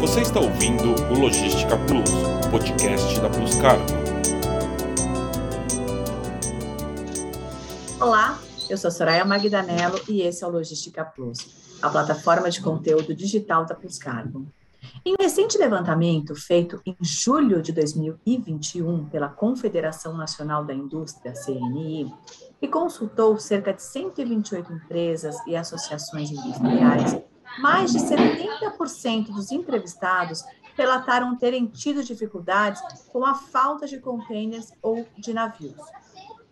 Você está ouvindo o Logística Plus, podcast da Plus Cargo. Olá, eu sou Soraya Magdanello e esse é o Logística Plus, a plataforma de conteúdo digital da Plus Cargo. Em um recente levantamento feito em julho de 2021 pela Confederação Nacional da Indústria, CNI, que consultou cerca de 128 empresas e associações industriais, mais de 70% dos entrevistados relataram terem tido dificuldades com a falta de containers ou de navios.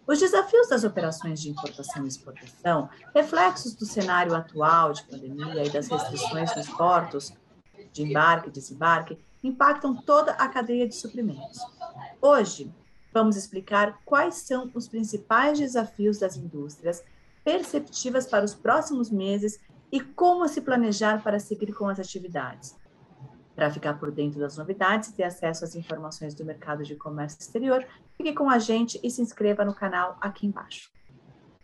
Os desafios das operações de importação e exportação, reflexos do cenário atual de pandemia e das restrições nos portos de embarque e desembarque, impactam toda a cadeia de suprimentos. Hoje, vamos explicar quais são os principais desafios das indústrias perceptivas para os próximos meses e como se planejar para seguir com as atividades. Para ficar por dentro das novidades e ter acesso às informações do mercado de comércio exterior, fique com a gente e se inscreva no canal aqui embaixo.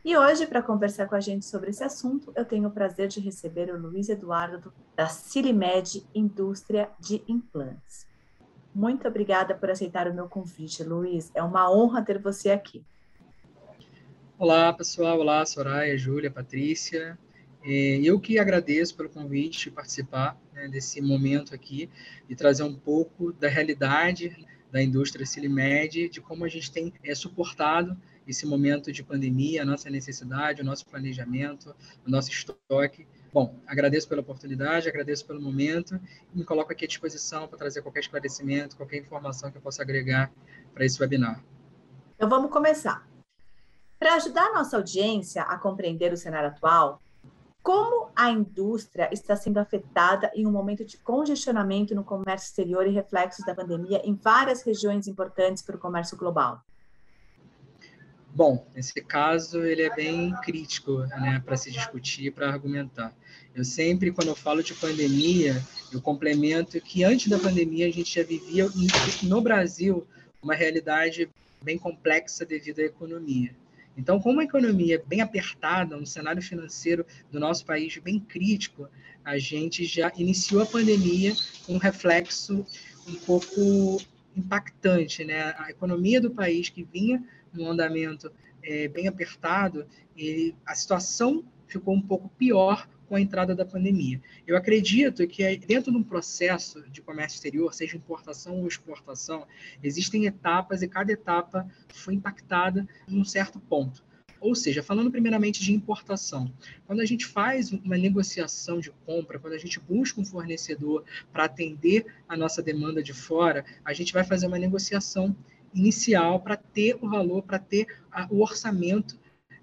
E hoje, para conversar com a gente sobre esse assunto, eu tenho o prazer de receber o Luiz Eduardo da Cilimed Indústria de Implantes. Muito obrigada por aceitar o meu convite, Luiz. É uma honra ter você aqui. Olá, pessoal. Olá, Soraya, Júlia, Patrícia. É, eu que agradeço pelo convite de participar né, desse momento aqui e trazer um pouco da realidade da indústria Silimed, de como a gente tem é, suportado esse momento de pandemia, a nossa necessidade, o nosso planejamento, o nosso estoque. Bom, agradeço pela oportunidade, agradeço pelo momento e me coloco aqui à disposição para trazer qualquer esclarecimento, qualquer informação que eu possa agregar para esse webinar. Então vamos começar. Para ajudar a nossa audiência a compreender o cenário atual, como a indústria está sendo afetada em um momento de congestionamento no comércio exterior e reflexos da pandemia em várias regiões importantes para o comércio global? Bom, nesse caso ele é bem crítico, né, para se discutir, para argumentar. Eu sempre, quando eu falo de pandemia, eu complemento que antes da pandemia a gente já vivia no Brasil uma realidade bem complexa devido à economia. Então, como a economia é bem apertada, um cenário financeiro do nosso país bem crítico, a gente já iniciou a pandemia com um reflexo um pouco impactante, né? A economia do país que vinha num andamento é, bem apertado, e a situação ficou um pouco pior com a entrada da pandemia. Eu acredito que dentro de um processo de comércio exterior, seja importação ou exportação, existem etapas e cada etapa foi impactada em um certo ponto. Ou seja, falando primeiramente de importação, quando a gente faz uma negociação de compra, quando a gente busca um fornecedor para atender a nossa demanda de fora, a gente vai fazer uma negociação inicial para ter o valor, para ter a, o orçamento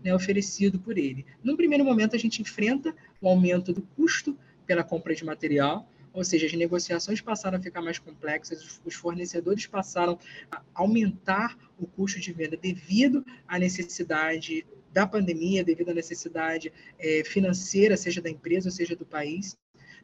né, oferecido por ele. Num primeiro momento, a gente enfrenta o aumento do custo pela compra de material, ou seja, as negociações passaram a ficar mais complexas, os fornecedores passaram a aumentar o custo de venda devido à necessidade da pandemia, devido à necessidade é, financeira, seja da empresa, seja do país.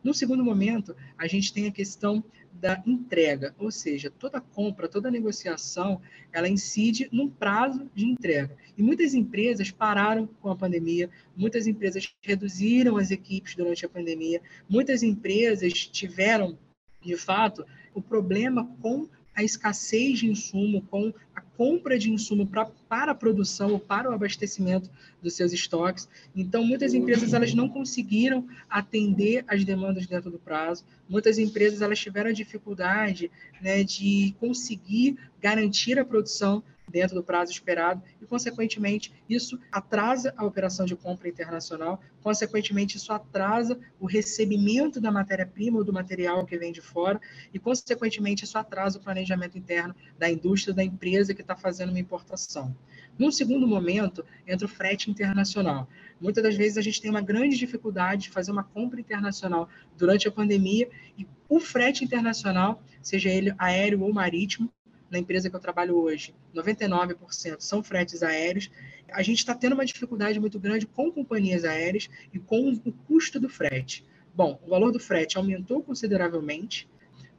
No segundo momento, a gente tem a questão da entrega, ou seja, toda compra, toda negociação, ela incide num prazo de entrega. E muitas empresas pararam com a pandemia, muitas empresas reduziram as equipes durante a pandemia, muitas empresas tiveram, de fato, o problema com a escassez de insumo, com a compra de insumo pra, para a produção ou para o abastecimento dos seus estoques. Então, muitas empresas elas não conseguiram atender as demandas dentro do prazo. Muitas empresas elas tiveram a dificuldade né, de conseguir garantir a produção dentro do prazo esperado e, consequentemente, isso atrasa a operação de compra internacional, consequentemente, isso atrasa o recebimento da matéria-prima ou do material que vem de fora e, consequentemente, isso atrasa o planejamento interno da indústria, da empresa que está fazendo uma importação. Num segundo momento, entra o frete internacional. Muitas das vezes a gente tem uma grande dificuldade de fazer uma compra internacional durante a pandemia e o frete internacional, seja ele aéreo ou marítimo, na empresa que eu trabalho hoje, 99% são fretes aéreos. A gente está tendo uma dificuldade muito grande com companhias aéreas e com o custo do frete. Bom, o valor do frete aumentou consideravelmente.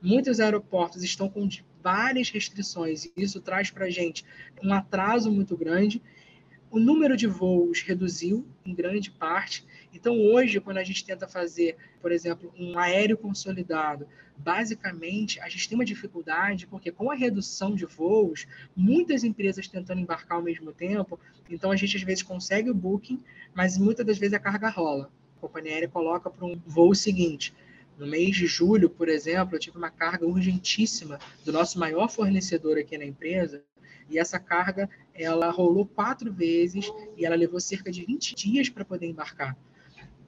Muitos aeroportos estão com várias restrições e isso traz para a gente um atraso muito grande. O número de voos reduziu em grande parte. Então, hoje, quando a gente tenta fazer, por exemplo, um aéreo consolidado, basicamente a gente tem uma dificuldade, porque com a redução de voos, muitas empresas tentando embarcar ao mesmo tempo, então a gente às vezes consegue o booking, mas muitas das vezes a carga rola. A companhia aérea coloca para um voo seguinte. No mês de julho, por exemplo, eu tive uma carga urgentíssima do nosso maior fornecedor aqui na empresa, e essa carga ela rolou quatro vezes e ela levou cerca de 20 dias para poder embarcar.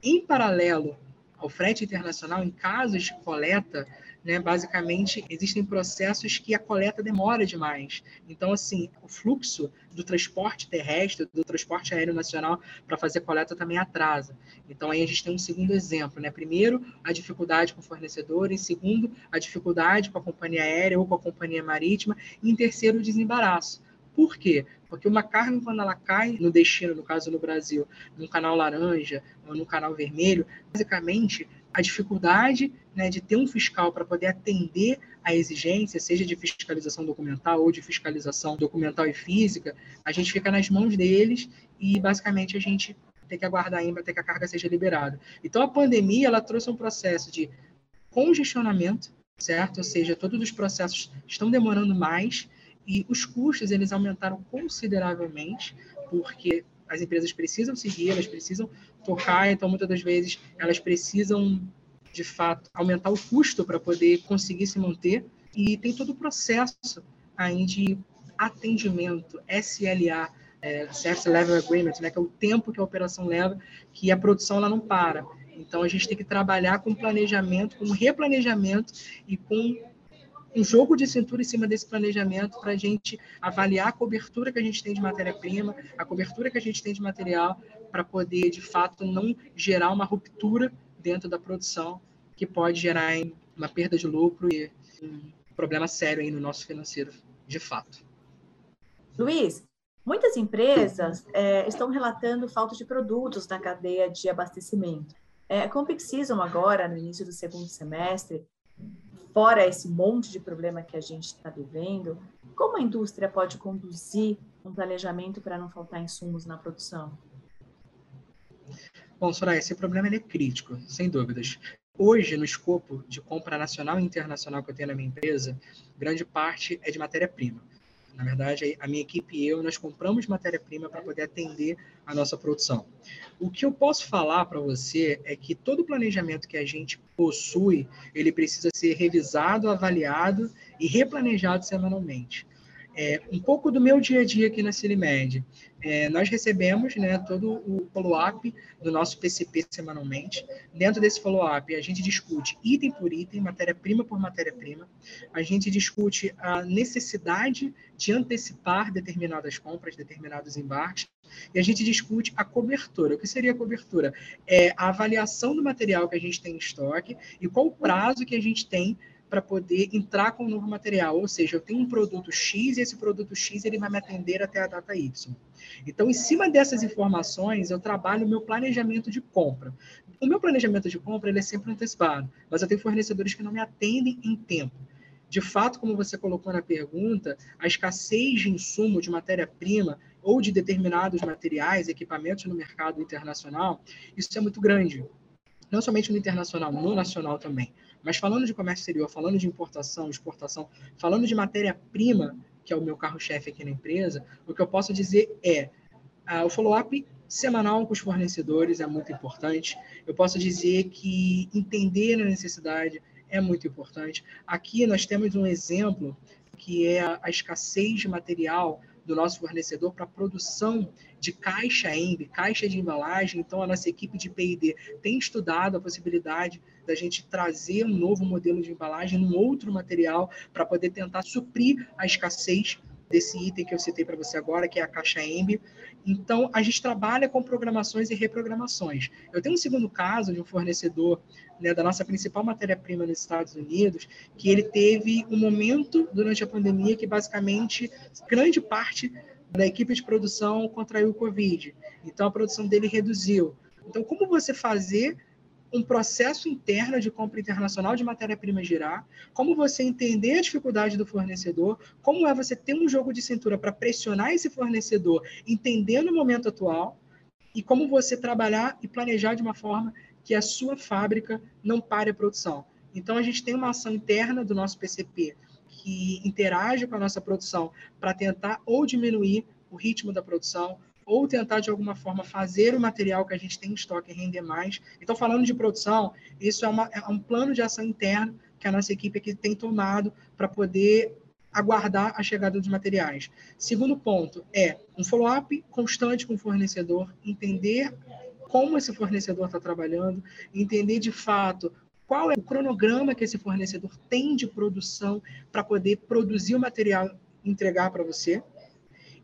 Em paralelo ao frete internacional, em casos de coleta, né, basicamente existem processos que a coleta demora demais. Então, assim, o fluxo do transporte terrestre, do transporte aéreo nacional para fazer coleta também atrasa. Então, aí a gente tem um segundo exemplo, né? Primeiro, a dificuldade com o fornecedor, em segundo, a dificuldade com a companhia aérea ou com a companhia marítima, e em terceiro, o desembaraço. Por quê? Porque uma carga, quando ela cai no destino, no caso no Brasil, no canal laranja ou no canal vermelho, basicamente a dificuldade né, de ter um fiscal para poder atender a exigência, seja de fiscalização documental ou de fiscalização documental e física, a gente fica nas mãos deles e basicamente a gente tem que aguardar ainda até que a carga seja liberada. Então a pandemia ela trouxe um processo de congestionamento, certo? Ou seja, todos os processos estão demorando mais e os custos eles aumentaram consideravelmente, porque as empresas precisam seguir, elas precisam tocar, então muitas das vezes elas precisam, de fato, aumentar o custo para poder conseguir se manter. E tem todo o processo aí de atendimento, SLA, é, Service Level Agreement, né, que é o tempo que a operação leva, que a produção ela não para. Então a gente tem que trabalhar com planejamento, com replanejamento e com um jogo de cintura em cima desse planejamento para a gente avaliar a cobertura que a gente tem de matéria-prima, a cobertura que a gente tem de material, para poder, de fato, não gerar uma ruptura dentro da produção que pode gerar uma perda de lucro e um problema sério aí no nosso financeiro, de fato. Luiz, muitas empresas é, estão relatando falta de produtos na cadeia de abastecimento. É, com o Pixison agora, no início do segundo semestre, fora esse monte de problema que a gente está vivendo, como a indústria pode conduzir um planejamento para não faltar insumos na produção? Bom, Soraya, esse problema é crítico, sem dúvidas. Hoje, no escopo de compra nacional e internacional que eu tenho na minha empresa, grande parte é de matéria-prima. Na verdade, a minha equipe e eu, nós compramos matéria-prima para poder atender a nossa produção. O que eu posso falar para você é que todo o planejamento que a gente possui, ele precisa ser revisado, avaliado e replanejado semanalmente. É, um pouco do meu dia a dia aqui na Cilimed. É, nós recebemos né, todo o follow-up do nosso PCP semanalmente. Dentro desse follow-up, a gente discute item por item, matéria-prima por matéria-prima. A gente discute a necessidade de antecipar determinadas compras, determinados embarques. E a gente discute a cobertura. O que seria a cobertura? É a avaliação do material que a gente tem em estoque e qual o prazo que a gente tem para poder entrar com um novo material. Ou seja, eu tenho um produto X e esse produto X ele vai me atender até a data Y. Então, em cima dessas informações, eu trabalho o meu planejamento de compra. O meu planejamento de compra ele é sempre antecipado, mas eu tenho fornecedores que não me atendem em tempo. De fato, como você colocou na pergunta, a escassez de insumo, de matéria-prima ou de determinados materiais, equipamentos no mercado internacional, isso é muito grande. Não somente no internacional, no nacional também. Mas falando de comércio exterior, falando de importação, exportação, falando de matéria-prima, que é o meu carro-chefe aqui na empresa, o que eu posso dizer é uh, o follow-up semanal com os fornecedores é muito importante. Eu posso dizer que entender a necessidade é muito importante. Aqui nós temos um exemplo que é a escassez de material do nosso fornecedor para produção de caixa EMB, caixa de embalagem. Então, a nossa equipe de P&D tem estudado a possibilidade da gente trazer um novo modelo de embalagem num outro material para poder tentar suprir a escassez desse item que eu citei para você agora, que é a caixa EMB. Então, a gente trabalha com programações e reprogramações. Eu tenho um segundo caso de um fornecedor né, da nossa principal matéria-prima nos Estados Unidos, que ele teve um momento durante a pandemia que basicamente grande parte da equipe de produção contraiu o Covid. Então, a produção dele reduziu. Então, como você fazer um processo interno de compra internacional de matéria-prima girar, como você entender a dificuldade do fornecedor, como é você ter um jogo de cintura para pressionar esse fornecedor, entendendo o momento atual, e como você trabalhar e planejar de uma forma que a sua fábrica não pare a produção. Então, a gente tem uma ação interna do nosso PCP que interage com a nossa produção para tentar ou diminuir o ritmo da produção, ou tentar de alguma forma fazer o material que a gente tem em estoque render mais. Então, falando de produção, isso é, uma, é um plano de ação interno que a nossa equipe aqui tem tomado para poder aguardar a chegada dos materiais. Segundo ponto é um follow-up constante com o fornecedor, entender como esse fornecedor está trabalhando, entender de fato qual é o cronograma que esse fornecedor tem de produção para poder produzir o material e entregar para você.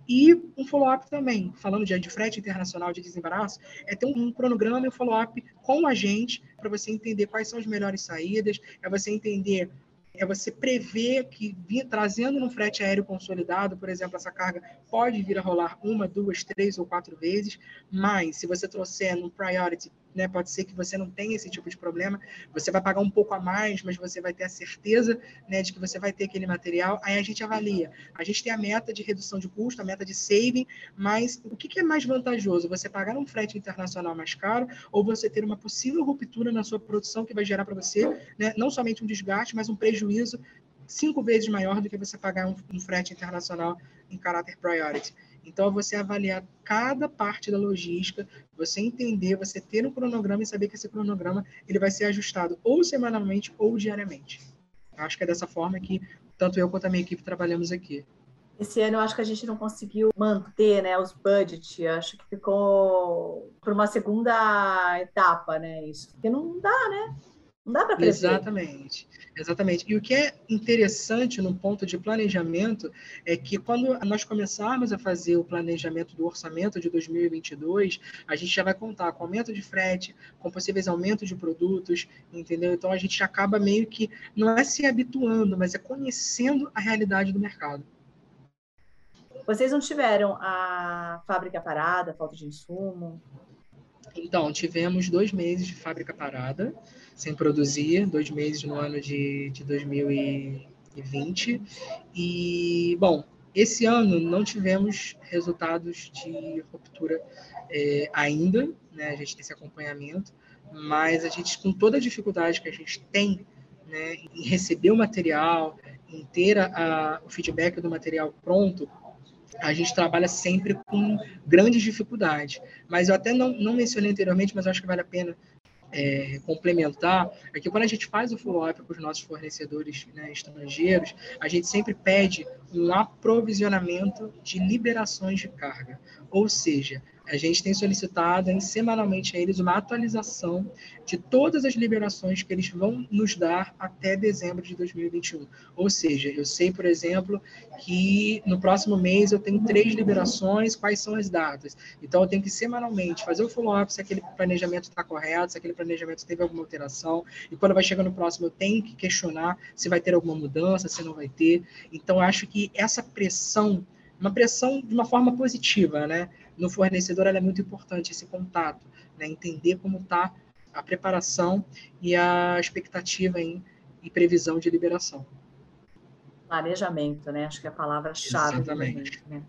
E um follow-up também, falando de, de frete internacional de desembaraço, é ter um, um cronograma e um follow-up com a gente para você entender quais são as melhores saídas, é você entender é você prever que trazendo no frete aéreo consolidado, por exemplo, essa carga pode vir a rolar uma, duas, três ou quatro vezes, mas se você trouxer no priority né? Pode ser que você não tenha esse tipo de problema, você vai pagar um pouco a mais, mas você vai ter a certeza, né, de que você vai ter aquele material. Aí a gente avalia. A gente tem a meta de redução de custo, a meta de saving, mas o que, é mais vantajoso? Você pagar um frete internacional mais caro ou você ter uma possível ruptura na sua produção que vai gerar para você, né, não somente um desgaste, mas um prejuízo cinco vezes maior do que você pagar um, um frete internacional em caráter priority. Então, é você avaliar cada parte da logística, você entender, você ter um cronograma e saber que esse cronograma ele vai ser ajustado ou semanalmente ou diariamente. Acho que é dessa forma que tanto eu quanto a minha equipe trabalhamos aqui. Esse ano eu acho que a gente não conseguiu manter né, os budgets, acho que ficou por uma segunda etapa, né? Isso. Porque não dá, né? Não dá para prever. Exatamente, exatamente. E o que é interessante no ponto de planejamento é que quando nós começarmos a fazer o planejamento do orçamento de 2022, a gente já vai contar com aumento de frete, com possíveis aumentos de produtos, entendeu? Então a gente acaba meio que não é se habituando, mas é conhecendo a realidade do mercado. Vocês não tiveram a fábrica parada, falta de insumo? Então, tivemos dois meses de fábrica parada sem produzir, dois meses no ano de, de 2020. E, bom, esse ano não tivemos resultados de ruptura é, ainda, né? A gente tem esse acompanhamento, mas a gente, com toda a dificuldade que a gente tem né, em receber o material, em ter a, a, o feedback do material pronto, a gente trabalha sempre com grandes dificuldades. Mas eu até não, não mencionei anteriormente, mas acho que vale a pena é, complementar é que quando a gente faz o follow-up com os nossos fornecedores né, estrangeiros, a gente sempre pede um aprovisionamento de liberações de carga. Ou seja, a gente tem solicitado em, semanalmente a eles uma atualização de todas as liberações que eles vão nos dar até dezembro de 2021. Ou seja, eu sei, por exemplo, que no próximo mês eu tenho três liberações, quais são as datas. Então, eu tenho que semanalmente fazer o follow-up se aquele planejamento está correto, se aquele planejamento teve alguma alteração. E quando vai chegar no próximo, eu tenho que questionar se vai ter alguma mudança, se não vai ter. Então, acho que essa pressão uma pressão de uma forma positiva, né? No fornecedor é muito importante esse contato, né? Entender como está a preparação e a expectativa em, e previsão de liberação. Planejamento, né? Acho que é a palavra-chave. Exatamente. Né?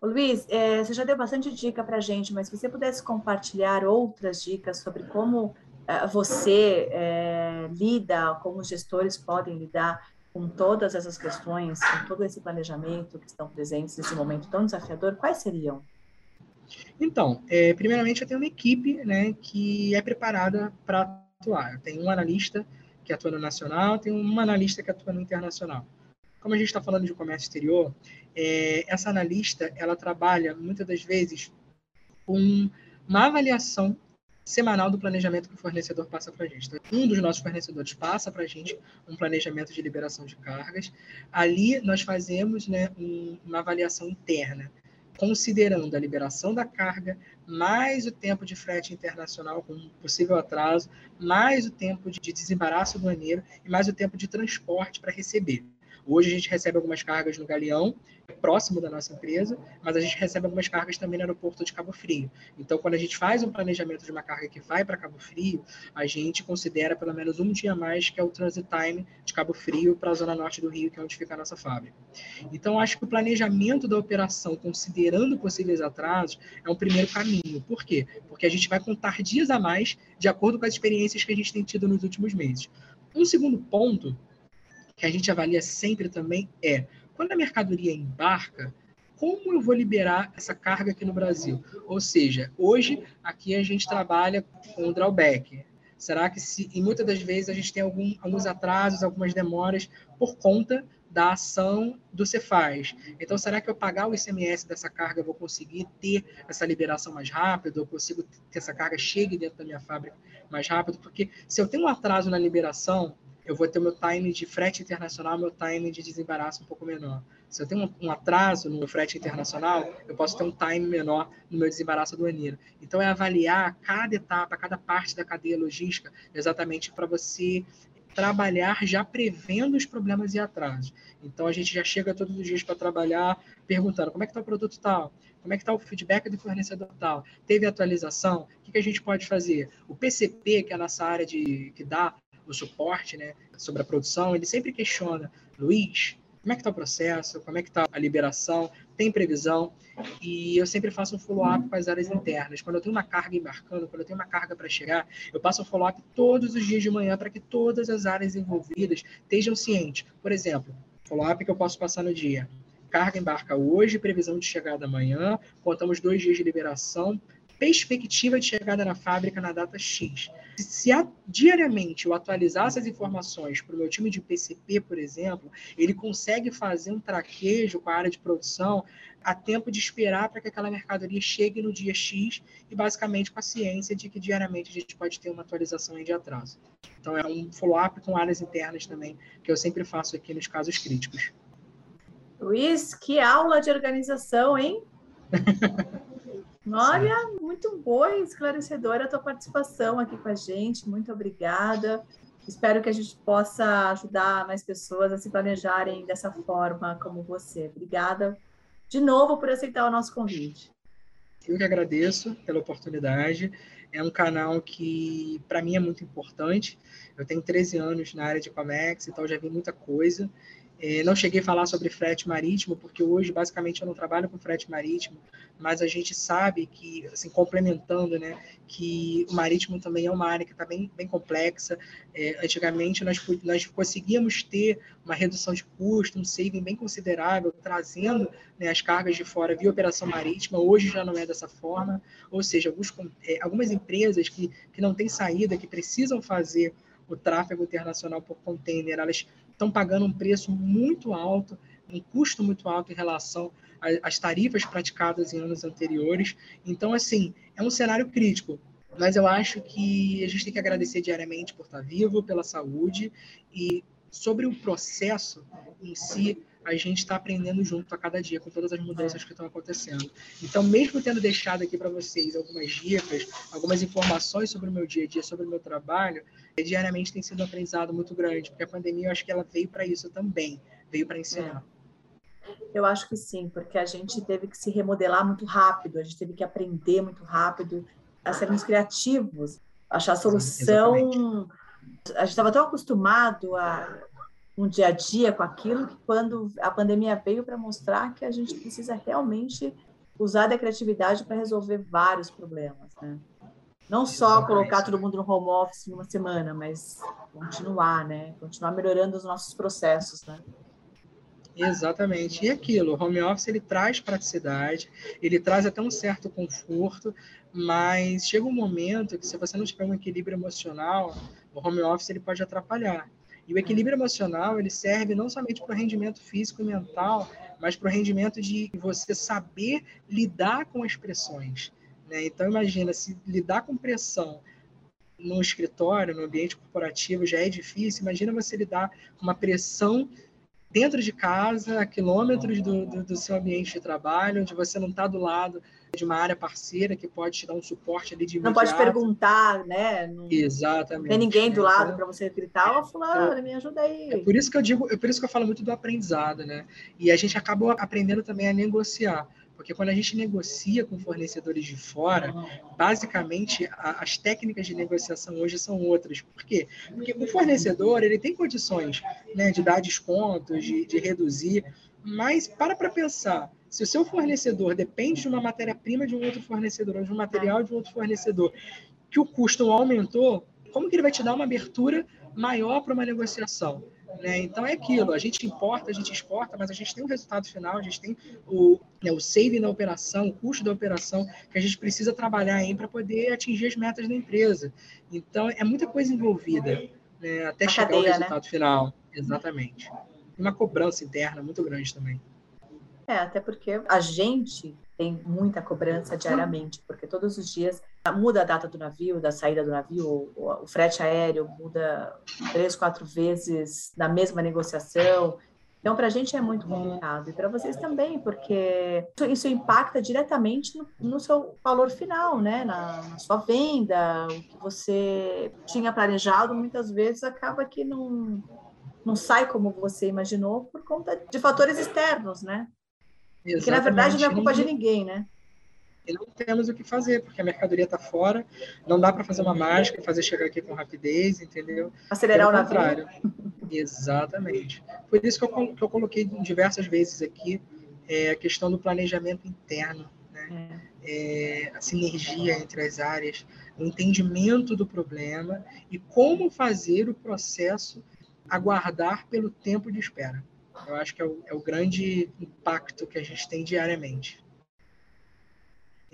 Ô, Luiz, é, você já deu bastante dica para a gente, mas se você pudesse compartilhar outras dicas sobre como é, você é, lida, como os gestores podem lidar com todas essas questões, com todo esse planejamento que estão presentes nesse momento tão desafiador, quais seriam? Então, é, primeiramente eu tenho uma equipe né, que é preparada para atuar. Eu tenho um analista que atua no nacional, tenho uma analista que atua no internacional. Como a gente está falando de comércio exterior, é, essa analista ela trabalha muitas das vezes com uma avaliação semanal do planejamento que o fornecedor passa para a gente. Então, um dos nossos fornecedores passa para a gente um planejamento de liberação de cargas. Ali nós fazemos né, um, uma avaliação interna, considerando a liberação da carga, mais o tempo de frete internacional com possível atraso, mais o tempo de desembaraço aduaneiro e mais o tempo de transporte para receber. Hoje a gente recebe algumas cargas no Galeão, próximo da nossa empresa, mas a gente recebe algumas cargas também no aeroporto de Cabo Frio. Então, quando a gente faz um planejamento de uma carga que vai para Cabo Frio, a gente considera pelo menos um dia a mais, que é o transit time de Cabo Frio para a zona norte do Rio, que é onde fica a nossa fábrica. Então, acho que o planejamento da operação, considerando possíveis atrasos, é um primeiro caminho. Por quê? Porque a gente vai contar dias a mais de acordo com as experiências que a gente tem tido nos últimos meses. Um segundo ponto que a gente avalia sempre também é quando a mercadoria embarca, como eu vou liberar essa carga aqui no Brasil? Ou seja, hoje aqui a gente trabalha com drawback. Será que se, e muitas das vezes a gente tem algum, alguns atrasos, algumas demoras por conta da ação do Cefaz. Então, será que eu pagar o ICMS dessa carga eu vou conseguir ter essa liberação mais rápido? Eu consigo que essa carga chegue dentro da minha fábrica mais rápido? Porque se eu tenho um atraso na liberação, eu vou ter meu time de frete internacional, meu time de desembaraço um pouco menor. Se eu tenho um atraso no frete internacional, eu posso ter um time menor no meu desembaraço aduaneiro. Então, é avaliar cada etapa, cada parte da cadeia logística, exatamente para você trabalhar já prevendo os problemas e atrasos. Então, a gente já chega todos os dias para trabalhar perguntando como é que está o produto tal, como é que está o feedback do fornecedor tal, teve atualização, o que, que a gente pode fazer? O PCP, que é a nossa área de, que dá o suporte né, sobre a produção, ele sempre questiona, Luiz, como é que está o processo, como é que está a liberação, tem previsão, e eu sempre faço um follow-up com as áreas internas. Quando eu tenho uma carga embarcando, quando eu tenho uma carga para chegar, eu passo um follow-up todos os dias de manhã para que todas as áreas envolvidas estejam cientes. Por exemplo, follow-up que eu posso passar no dia. Carga embarca hoje, previsão de chegada amanhã, contamos dois dias de liberação, perspectiva de chegada na fábrica na data X. Se a, diariamente eu atualizar essas informações para o meu time de PCP, por exemplo, ele consegue fazer um traquejo com a área de produção a tempo de esperar para que aquela mercadoria chegue no dia X e basicamente com a ciência de que diariamente a gente pode ter uma atualização de atraso. Então é um follow-up com áreas internas também que eu sempre faço aqui nos casos críticos. Luiz, que aula de organização, hein? Olha, Sim. muito boa e esclarecedora a tua participação aqui com a gente. Muito obrigada. Espero que a gente possa ajudar mais pessoas a se planejarem dessa forma como você. Obrigada de novo por aceitar o nosso convite. Eu que agradeço pela oportunidade. É um canal que, para mim, é muito importante. Eu tenho 13 anos na área de Comex, então já vi muita coisa. É, não cheguei a falar sobre frete marítimo, porque hoje, basicamente, eu não trabalho com frete marítimo, mas a gente sabe que, assim, complementando, né, que o marítimo também é uma área que está bem, bem complexa. É, antigamente, nós, nós conseguíamos ter uma redução de custo, um saving bem considerável, trazendo né, as cargas de fora via operação marítima. Hoje já não é dessa forma, ou seja, alguns, é, algumas empresas que, que não têm saída, que precisam fazer o tráfego internacional por container, elas estão pagando um preço muito alto, um custo muito alto em relação às tarifas praticadas em anos anteriores. Então, assim, é um cenário crítico. Mas eu acho que a gente tem que agradecer diariamente por estar vivo, pela saúde e sobre o processo em si, a gente está aprendendo junto a cada dia com todas as mudanças que estão acontecendo. Então, mesmo tendo deixado aqui para vocês algumas dicas, algumas informações sobre o meu dia a dia, sobre o meu trabalho, diariamente tem sido um aprendizado muito grande, porque a pandemia eu acho que ela veio para isso também, veio para ensinar. Eu acho que sim, porque a gente teve que se remodelar muito rápido, a gente teve que aprender muito rápido, a sermos criativos, achar solução. Sim, a gente estava tão acostumado a um dia a dia com aquilo que quando a pandemia veio para mostrar que a gente precisa realmente usar da criatividade para resolver vários problemas, né? Não só colocar todo mundo no home office em uma semana, mas continuar, né? Continuar melhorando os nossos processos, né? Exatamente. E aquilo, o home office ele traz praticidade, ele traz até um certo conforto, mas chega um momento que se você não tiver um equilíbrio emocional, o home office ele pode atrapalhar. E o equilíbrio emocional ele serve não somente para o rendimento físico e mental, mas para o rendimento de você saber lidar com as pressões. Né? Então, imagina, se lidar com pressão no escritório, no ambiente corporativo já é difícil, imagina você lidar com uma pressão dentro de casa, a quilômetros do, do, do seu ambiente de trabalho, onde você não está do lado de uma área parceira que pode te dar um suporte ali de imediato. Não pode perguntar, né? Não Exatamente. Tem ninguém do lado então, para você gritar, ó, oh, fulano, é, me ajuda aí. É por isso que eu digo, é por isso que eu falo muito do aprendizado, né? E a gente acabou aprendendo também a negociar. Porque quando a gente negocia com fornecedores de fora, basicamente a, as técnicas de negociação hoje são outras. Por quê? Porque o fornecedor ele tem condições né, de dar descontos, de, de reduzir, mas para para pensar, se o seu fornecedor depende de uma matéria-prima de um outro fornecedor, ou de um material de um outro fornecedor, que o custo aumentou, como que ele vai te dar uma abertura maior para uma negociação? Né? Então é aquilo, a gente importa, a gente exporta, mas a gente tem o resultado final, a gente tem o, né, o saving da operação, o custo da operação que a gente precisa trabalhar para poder atingir as metas da empresa. Então é muita coisa envolvida né, até a chegar cadeia, ao né? resultado né? final. Exatamente. Uma cobrança interna muito grande também. É, até porque a gente tem muita cobrança diariamente, porque todos os dias muda a data do navio, da saída do navio, o, frete aéreo muda três, quatro vezes na mesma negociação. Então, para a gente é muito complicado e para vocês também, porque isso, impacta diretamente no, no, seu valor final, né? Na, na, sua venda, o que você tinha planejado muitas vezes acaba que não, não sai como você imaginou por conta de fatores externos, né? Exatamente. Que na verdade não é culpa de ninguém, né? E não temos o que fazer, porque a mercadoria está fora, não dá para fazer uma mágica, fazer chegar aqui com rapidez, entendeu? Acelerar Pelo o navio. Exatamente. Por isso que eu, que eu coloquei diversas vezes aqui é, a questão do planejamento interno, né? É. É, a sinergia entre as áreas, o entendimento do problema e como fazer o processo aguardar pelo tempo de espera. Eu acho que é o, é o grande impacto que a gente tem diariamente.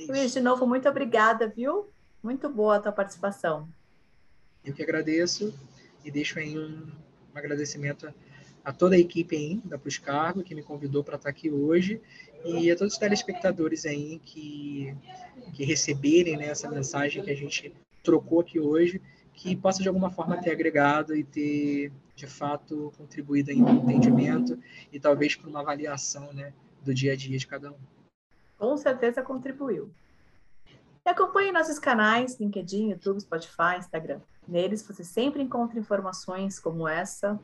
Luiz, de novo, muito obrigada, viu? Muito boa a tua participação. Eu que agradeço e deixo aí um, um agradecimento a, toda a equipe aí da Plus Cargo que me convidou para estar aqui hoje e a todos os telespectadores aí que, que receberem né, essa mensagem que a gente trocou aqui hoje, que possa de alguma forma ter agregado e ter de fato contribuído aí no entendimento e talvez para uma avaliação né, do dia a dia de cada um. Com certeza contribuiu. E acompanhe nossos canais, LinkedIn, YouTube, Spotify, Instagram. Neles você sempre encontra informações como essa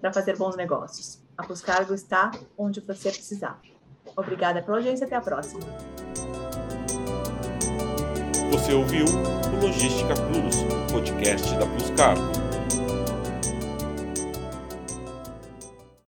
para fazer bons negócios. A Plus Cargo está onde você precisar. Obrigada pela audiência até a próxima. Você ouviu o Logística Plus, podcast da Plus Cargo.